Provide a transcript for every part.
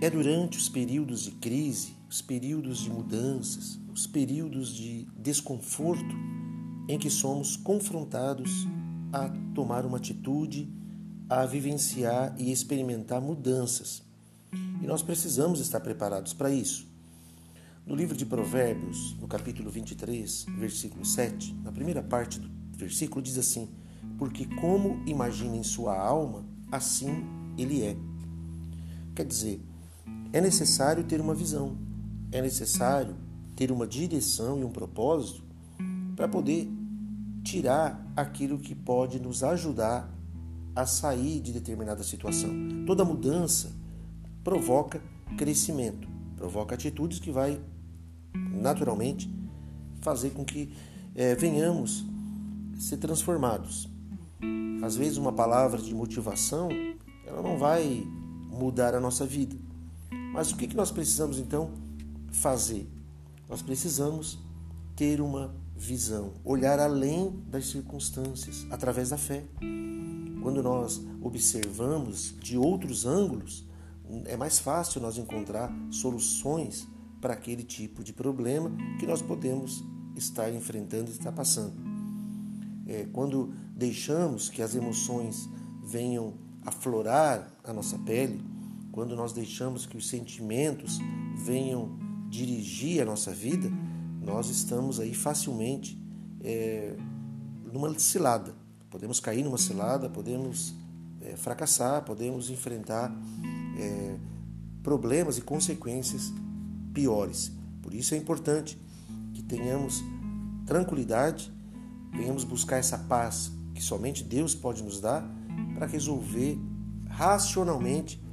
É durante os períodos de crise, os períodos de mudanças, os períodos de desconforto em que somos confrontados a tomar uma atitude, a vivenciar e experimentar mudanças. E nós precisamos estar preparados para isso. No livro de Provérbios, no capítulo 23, versículo 7, na primeira parte do versículo, diz assim: Porque como imagina em sua alma, assim ele é. Quer dizer, é necessário ter uma visão, é necessário ter uma direção e um propósito para poder tirar aquilo que pode nos ajudar a sair de determinada situação. Toda mudança provoca crescimento, provoca atitudes que vai naturalmente fazer com que é, venhamos ser transformados. Às vezes uma palavra de motivação ela não vai mudar a nossa vida, mas o que, que nós precisamos então fazer? Nós precisamos ter uma visão, olhar além das circunstâncias, através da fé. Quando nós observamos de outros ângulos, é mais fácil nós encontrar soluções para aquele tipo de problema que nós podemos estar enfrentando e estar passando. É, quando deixamos que as emoções venham aflorar a nossa pele, quando nós deixamos que os sentimentos venham dirigir a nossa vida, nós estamos aí facilmente é, numa cilada. Podemos cair numa cilada, podemos é, fracassar, podemos enfrentar é, problemas e consequências piores. Por isso é importante que tenhamos tranquilidade, venhamos buscar essa paz que somente Deus pode nos dar para resolver racionalmente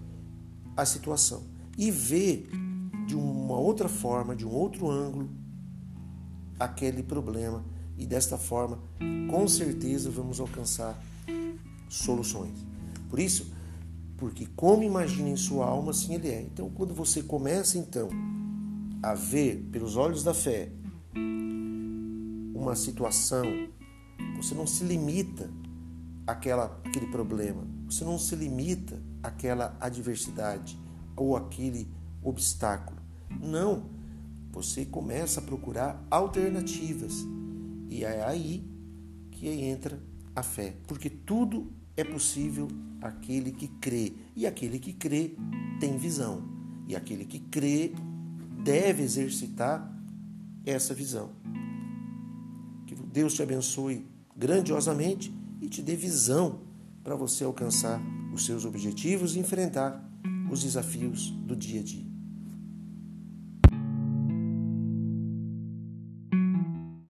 a situação e ver de uma outra forma, de um outro ângulo, aquele problema e desta forma, com certeza, vamos alcançar soluções. Por isso, porque como imagina em sua alma, assim ele é. Então, quando você começa então a ver pelos olhos da fé uma situação, você não se limita àquela, àquele problema, você não se limita àquela adversidade ou aquele obstáculo. Não. Você começa a procurar alternativas. E é aí que entra a fé. Porque tudo é possível aquele que crê. E aquele que crê tem visão. E aquele que crê deve exercitar essa visão. Que Deus te abençoe grandiosamente e te dê visão para você alcançar os seus objetivos e enfrentar os desafios do dia a dia.